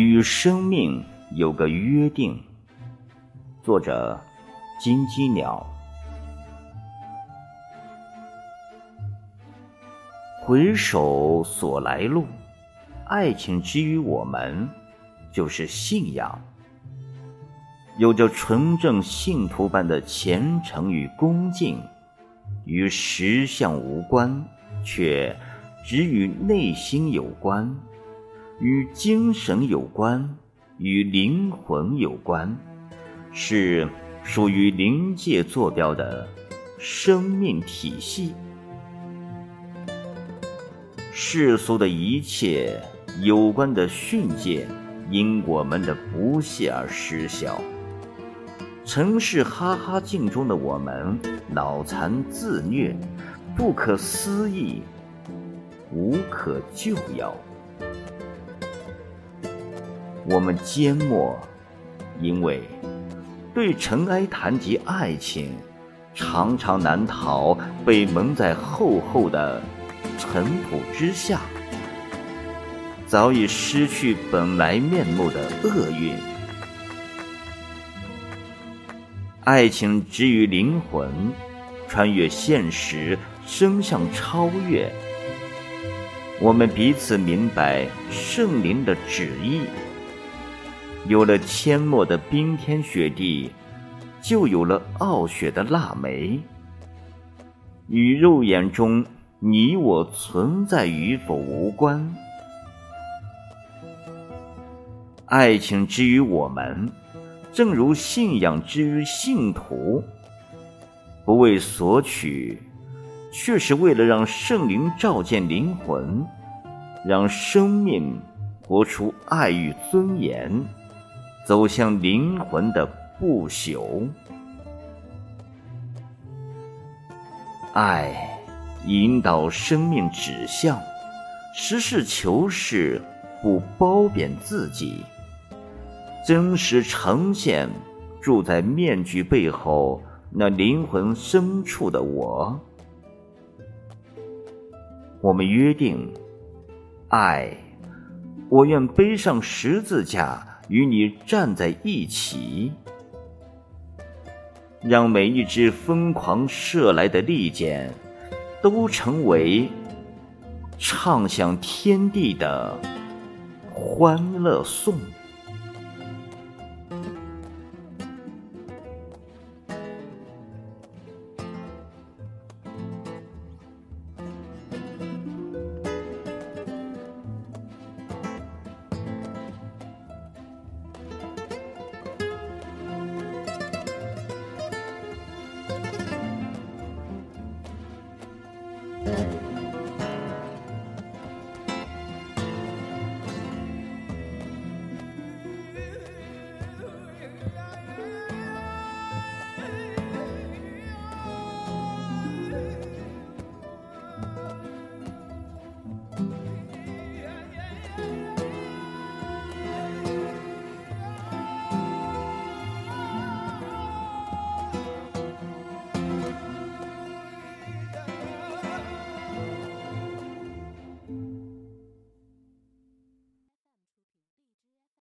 与生命有个约定。作者：金鸡鸟。回首所来路，爱情之于我们，就是信仰。有着纯正信徒般的虔诚与恭敬，与实相无关，却只与内心有关。与精神有关，与灵魂有关，是属于灵界坐标的生命体系。世俗的一切有关的训诫，因我们的不懈而失效。尘世哈哈镜中的我们，脑残自虐，不可思议，无可救药。我们缄默，因为对尘埃谈及爱情，常常难逃被蒙在厚厚的尘土之下，早已失去本来面目的厄运。爱情之于灵魂，穿越现实，升向超越。我们彼此明白圣灵的旨意。有了阡陌的冰天雪地，就有了傲雪的腊梅。与肉眼中你我存在与否无关。爱情之于我们，正如信仰之于信徒，不为索取，却是为了让圣灵照见灵魂，让生命活出爱与尊严。走向灵魂的不朽，爱引导生命指向，实事求是，不褒贬自己，真实呈现住在面具背后那灵魂深处的我。我们约定，爱，我愿背上十字架。与你站在一起，让每一只疯狂射来的利箭，都成为唱响天地的欢乐颂。